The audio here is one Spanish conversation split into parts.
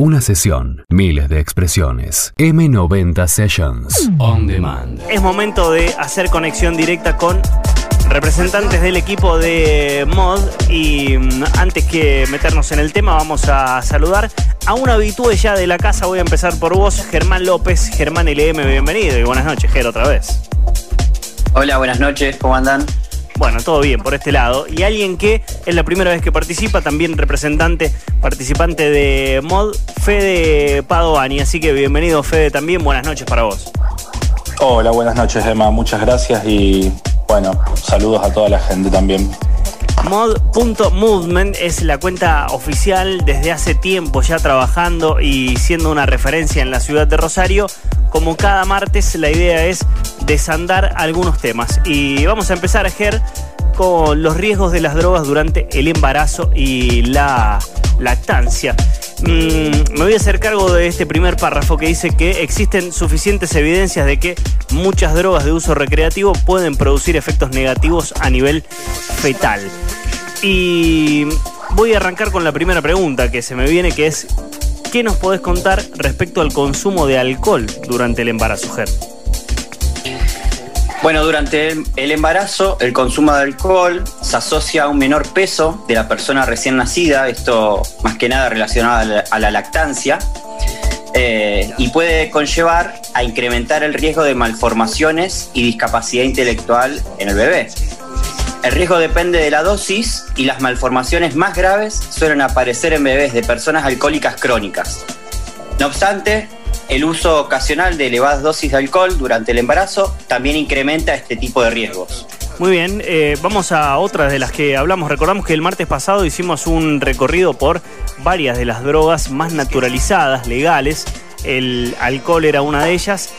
Una sesión, miles de expresiones. M90 Sessions. On demand. Es momento de hacer conexión directa con representantes del equipo de Mod y mm, antes que meternos en el tema vamos a saludar a un habitué ya de la casa. Voy a empezar por vos, Germán López, Germán LM, bienvenido y buenas noches, Ger, otra vez. Hola, buenas noches, ¿cómo andan? Bueno, todo bien por este lado. Y alguien que es la primera vez que participa, también representante, participante de Mod, Fede Padovani. Así que bienvenido, Fede, también. Buenas noches para vos. Hola, buenas noches, Emma. Muchas gracias y bueno, saludos a toda la gente también. Mod.movement es la cuenta oficial desde hace tiempo ya trabajando y siendo una referencia en la ciudad de Rosario. Como cada martes, la idea es desandar algunos temas. Y vamos a empezar, a Ger, con los riesgos de las drogas durante el embarazo y la lactancia. Mm, me voy a hacer cargo de este primer párrafo que dice que existen suficientes evidencias de que muchas drogas de uso recreativo pueden producir efectos negativos a nivel fetal. Y voy a arrancar con la primera pregunta que se me viene, que es, ¿qué nos podés contar respecto al consumo de alcohol durante el embarazo, Ger? Bueno, durante el, embarazo, el consumo de alcohol se asocia a un menor peso de la persona recién nacida, esto más que nada relacionado a la, lactancia, eh, y puede conllevar a incrementar el riesgo de malformaciones y discapacidad intelectual en el bebé. El riesgo depende de la dosis y las malformaciones más graves suelen aparecer en bebés de personas alcohólicas crónicas. No obstante, el uso ocasional de elevadas dosis de alcohol durante el embarazo también incrementa este tipo de riesgos. Muy bien, eh, vamos a otras de las que hablamos. Recordamos que el martes pasado hicimos un recorrido por varias de las drogas más naturalizadas, legales. El alcohol era una de ellas.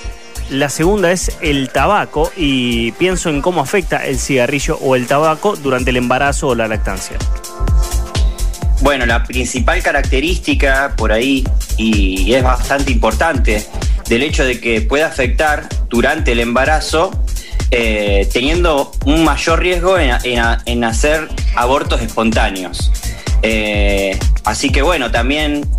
La segunda es el tabaco y pienso en cómo afecta el cigarrillo o el tabaco durante el embarazo o la lactancia. Bueno, la principal característica por ahí, y es bastante importante, del hecho de que pueda afectar durante el embarazo, eh, teniendo un mayor riesgo en, hacer abortos espontáneos. Eh, así que bueno, también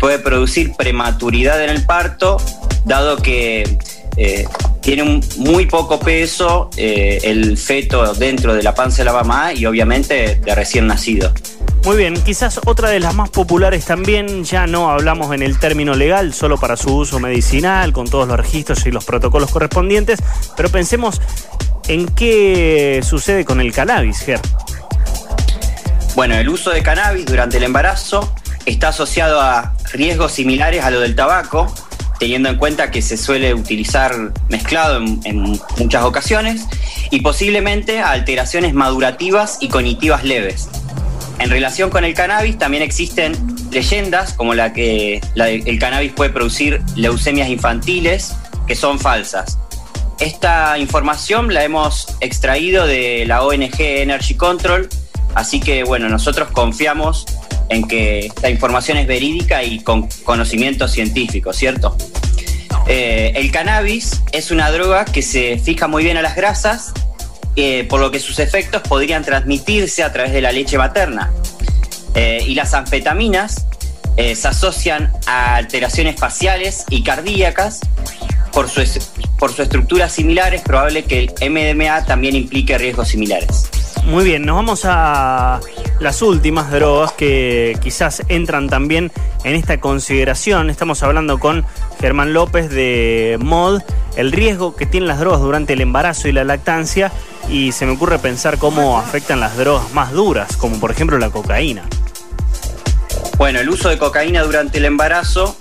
puede producir prematuridad en el parto, dado que eh, tiene un muy poco peso el feto dentro de la panza de la mamá y obviamente de recién nacido. Muy bien, quizás otra de las más populares también, ya no hablamos en el término legal, solo para su uso medicinal, con todos los registros y los protocolos correspondientes, pero pensemos en qué sucede con el cannabis, Ger. Bueno, el uso de cannabis durante el embarazo está asociado a riesgos similares a lo del tabaco, teniendo en cuenta que se suele utilizar mezclado en, muchas ocasiones, y posiblemente alteraciones madurativas y cognitivas leves, en relación con el cannabis también existen leyendas como la que el cannabis puede producir leucemias infantiles que son falsas. Esta información la hemos extraído de la ONG Energy Control, así que bueno, nosotros confiamos en que esta información es verídica y con conocimiento científico, ¿cierto? Eh, el cannabis es una droga que se fija muy bien a las grasas eh, por lo que sus efectos podrían transmitirse a través de la leche materna. Eh, y las anfetaminas se asocian a alteraciones faciales y cardíacas. Por su, por su estructura similar es probable que el MDMA también implique riesgos similares. Muy bien, nos vamos a las últimas drogas que quizás entran también en esta consideración. Estamos hablando con Germán López de MOD, el riesgo que tienen las drogas durante el embarazo y la lactancia y se me ocurre pensar cómo afectan las drogas más duras, como por ejemplo la cocaína. Bueno, el uso de cocaína durante el embarazo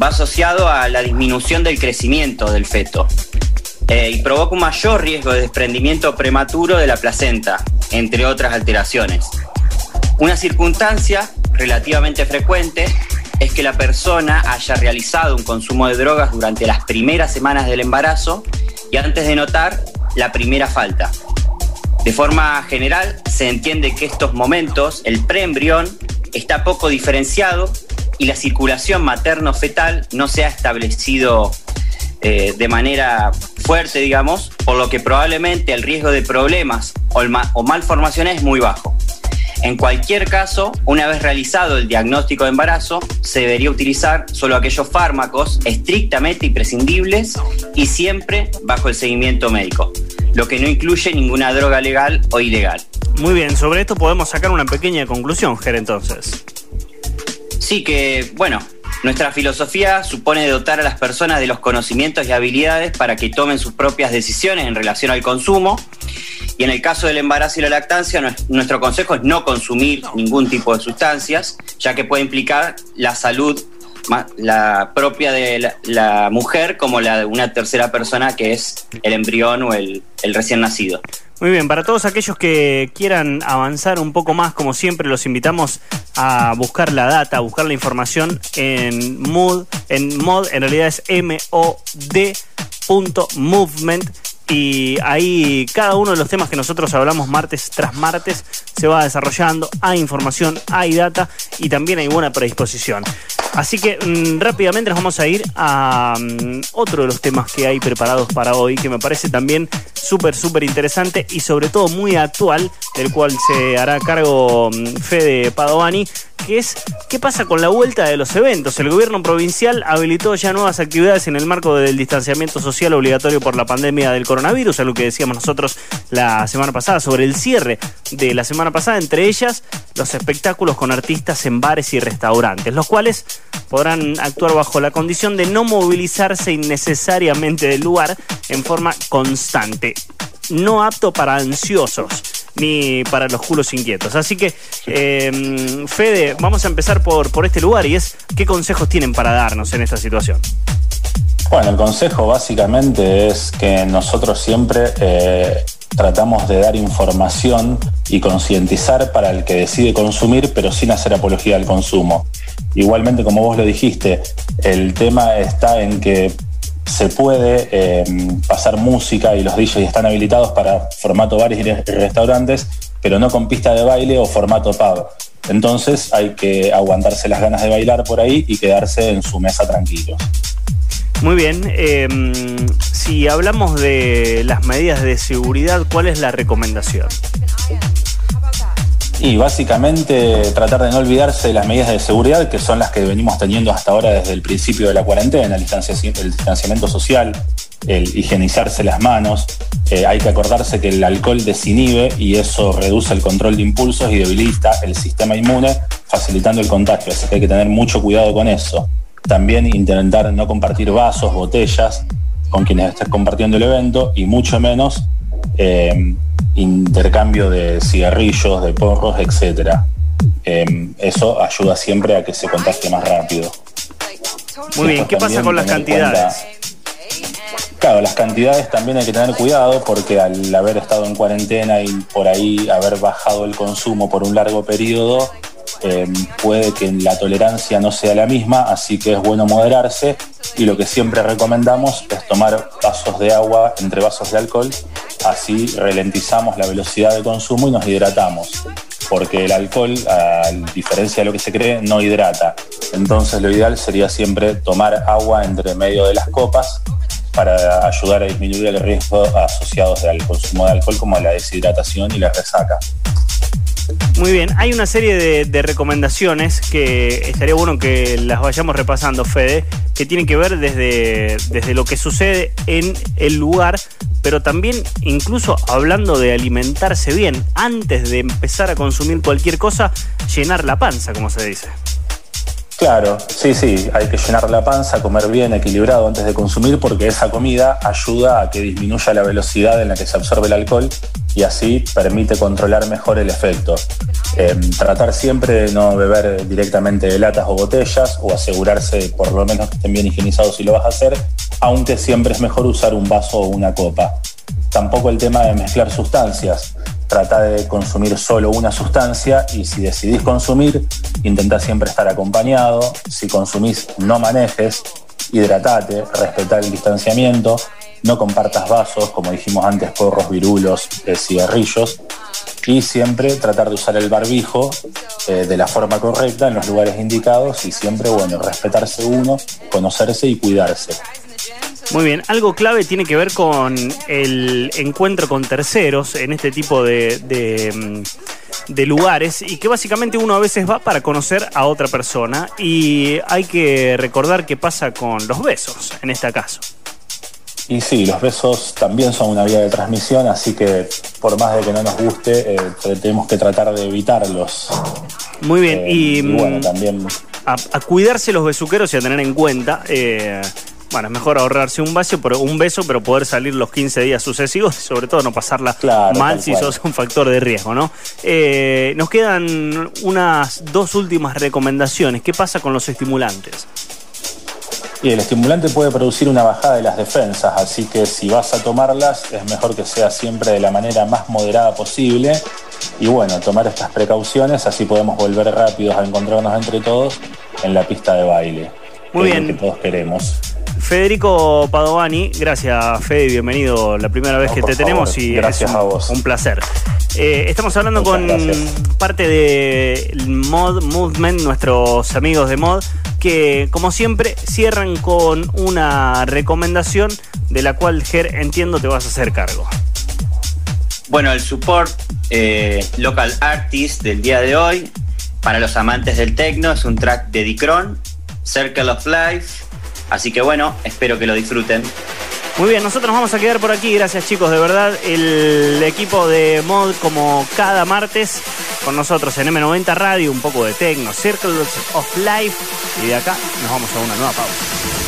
va asociado a la disminución del crecimiento del feto eh, y provoca un mayor riesgo de desprendimiento prematuro de la placenta, entre otras alteraciones. Una circunstancia relativamente frecuente es que la persona haya realizado un consumo de drogas durante las primeras semanas del embarazo y antes de notar la primera falta. De forma general, se entiende que estos momentos, el preembrión, está poco diferenciado y la circulación materno-fetal no se ha establecido eh, de manera fuerte, digamos, por lo que probablemente el riesgo de problemas o, o malformaciones es muy bajo. En cualquier caso, una vez realizado el diagnóstico de embarazo, se debería utilizar solo aquellos fármacos estrictamente imprescindibles y siempre bajo el seguimiento médico, lo que no incluye ninguna droga legal o ilegal. Muy bien, sobre esto podemos sacar una pequeña conclusión, Ger, entonces. Sí, que, bueno, nuestra filosofía supone dotar a las personas de los conocimientos y habilidades para que tomen sus propias decisiones en relación al consumo. Y en el caso del embarazo y la lactancia, nuestro consejo es no consumir ningún tipo de sustancias, ya que puede implicar la salud la propia de la, mujer como la de una tercera persona que es el embrión o el, el recién nacido. Muy bien, para todos aquellos que quieran avanzar un poco más, como siempre, los invitamos a buscar la data, a buscar la información en MOD, en MOD, en realidad es M-O-D.movement y ahí cada uno de los temas que nosotros hablamos martes tras martes se va desarrollando, hay información, hay data y también hay buena predisposición. Así que mm, rápidamente nos vamos a ir a mm, otro de los temas que hay preparados para hoy, que me parece también súper, súper interesante y sobre todo muy actual, del cual se hará cargo mm, Fede Padovani, que es qué pasa con la vuelta de los eventos. El gobierno provincial habilitó ya nuevas actividades en el marco del distanciamiento social obligatorio por la pandemia del coronavirus, algo que decíamos nosotros la semana pasada sobre el cierre de la semana pasada, entre ellas los espectáculos con artistas en bares y restaurantes, los cuales podrán actuar bajo la condición de no movilizarse innecesariamente del lugar en forma constante, no apto para ansiosos ni para los culos inquietos. Así que, em, Fede, vamos a empezar por, por este lugar y es qué consejos tienen para darnos en esta situación. Bueno, el consejo básicamente es que nosotros siempre eh, tratamos de dar información y concientizar para el que decide consumir, pero sin hacer apología al consumo. Igualmente, como vos lo dijiste, el tema está en que se puede eh, pasar música y los DJs están habilitados para formato bares y restaurantes, pero no con pista de baile o formato pub. Entonces hay que aguantarse las ganas de bailar por ahí y quedarse en su mesa tranquilos. Muy bien, em, si hablamos de las medidas de seguridad, ¿cuál es la recomendación? Y básicamente tratar de no olvidarse de las medidas de seguridad que son las que venimos teniendo hasta ahora desde el principio de la cuarentena, el distanciamiento, social, el higienizarse las manos. Eh, hay que acordarse que el alcohol desinhibe y eso reduce el control de impulsos y debilita el sistema inmune, facilitando el contagio. Así que hay que tener mucho cuidado con eso. También intentar no compartir vasos, botellas con quienes estén compartiendo el evento y mucho menos eh, intercambio de cigarrillos, de porros, etc. Em, eso ayuda siempre a que se contagie más rápido. Muy bien, ¿qué pasa con las cantidades? claro, las cantidades también hay que tener cuidado porque al haber estado en cuarentena y por ahí haber bajado el consumo por un largo periodo, em, puede que la tolerancia no sea la misma, así que es bueno moderarse y lo que siempre recomendamos es tomar vasos de agua entre vasos de alcohol Así ralentizamos la velocidad de consumo y nos hidratamos, porque el alcohol, a diferencia de lo que se cree, no hidrata. Entonces lo ideal sería siempre tomar agua entre medio de las copas para ayudar a disminuir el riesgo asociados al consumo de alcohol como la deshidratación y la resaca. Muy bien, hay una serie de, recomendaciones que estaría bueno que las vayamos repasando, Fede, que tienen que ver desde, desde lo que sucede en el lugar pero también incluso hablando de alimentarse bien, antes de empezar a consumir cualquier cosa, llenar la panza, como se dice. Claro, sí, sí, hay que llenar la panza, comer bien, equilibrado antes de consumir, porque esa comida ayuda a que disminuya la velocidad en la que se absorbe el alcohol y así permite controlar mejor el efecto. Em, tratar siempre de no beber directamente de latas o botellas o asegurarse por lo menos que estén bien higienizados si lo vas a hacer, aunque siempre es mejor usar un vaso o una copa. Tampoco el tema de mezclar sustancias. Trata de consumir solo una sustancia y si decidís consumir, intenta siempre estar acompañado. Si consumís, no manejes, hidratate, respeta el distanciamiento, no compartas vasos, como dijimos antes, porros, virulos, eh, cigarrillos, y siempre tratar de usar el barbijo eh, de la forma correcta en los lugares indicados y siempre, bueno, respetarse uno, conocerse y cuidarse. Muy bien, algo clave tiene que ver con el encuentro con terceros en este tipo de, de lugares y que básicamente uno a veces va para conocer a otra persona y hay que recordar qué pasa con los besos en este caso. Y sí, los besos también son una vía de transmisión, así que por más de que no nos guste, eh, tenemos que tratar de evitarlos. Muy bien, Eh, y, bueno, mm, también a, a cuidarse los besuqueros y a tener en cuenta. eh, bueno, es mejor ahorrarse un beso, pero, un beso, pero poder salir los 15 días sucesivos y sobre todo no pasarla Claro, mal si cual. sos un factor de riesgo, ¿no? Eh, nos quedan unas dos últimas recomendaciones. ¿Qué pasa con los estimulantes? Y el estimulante puede producir una bajada de las defensas, así que si vas a tomarlas es mejor que sea siempre de la manera más moderada posible. Y bueno, tomar estas precauciones, así podemos volver rápidos a encontrarnos entre todos en la pista de baile. Muy que es bien. lo que todos queremos. Federico Padovani, gracias Fede, bienvenido la primera vez No, que te favor, tenemos y gracias es un, a vos. un placer. Eh, estamos hablando Muchas con gracias. parte de Mod Movement, nuestros amigos de Mod, que como siempre cierran con una recomendación de la cual Ger entiendo te vas a hacer cargo. Bueno, el support eh, local artist del día de hoy, para los amantes del techno, es un track de Dicron, Circle of Life. Así que bueno, espero que lo disfruten. Muy bien, nosotros nos vamos a quedar por aquí, gracias chicos, de verdad, el equipo de Mod como cada martes con nosotros en M90 Radio, un poco de Tecno, Circles of Life y de acá nos vamos a una nueva pausa.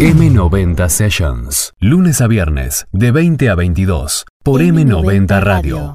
M90 Sessions. Lunes a viernes, de 20 a 22, por M90 Radio.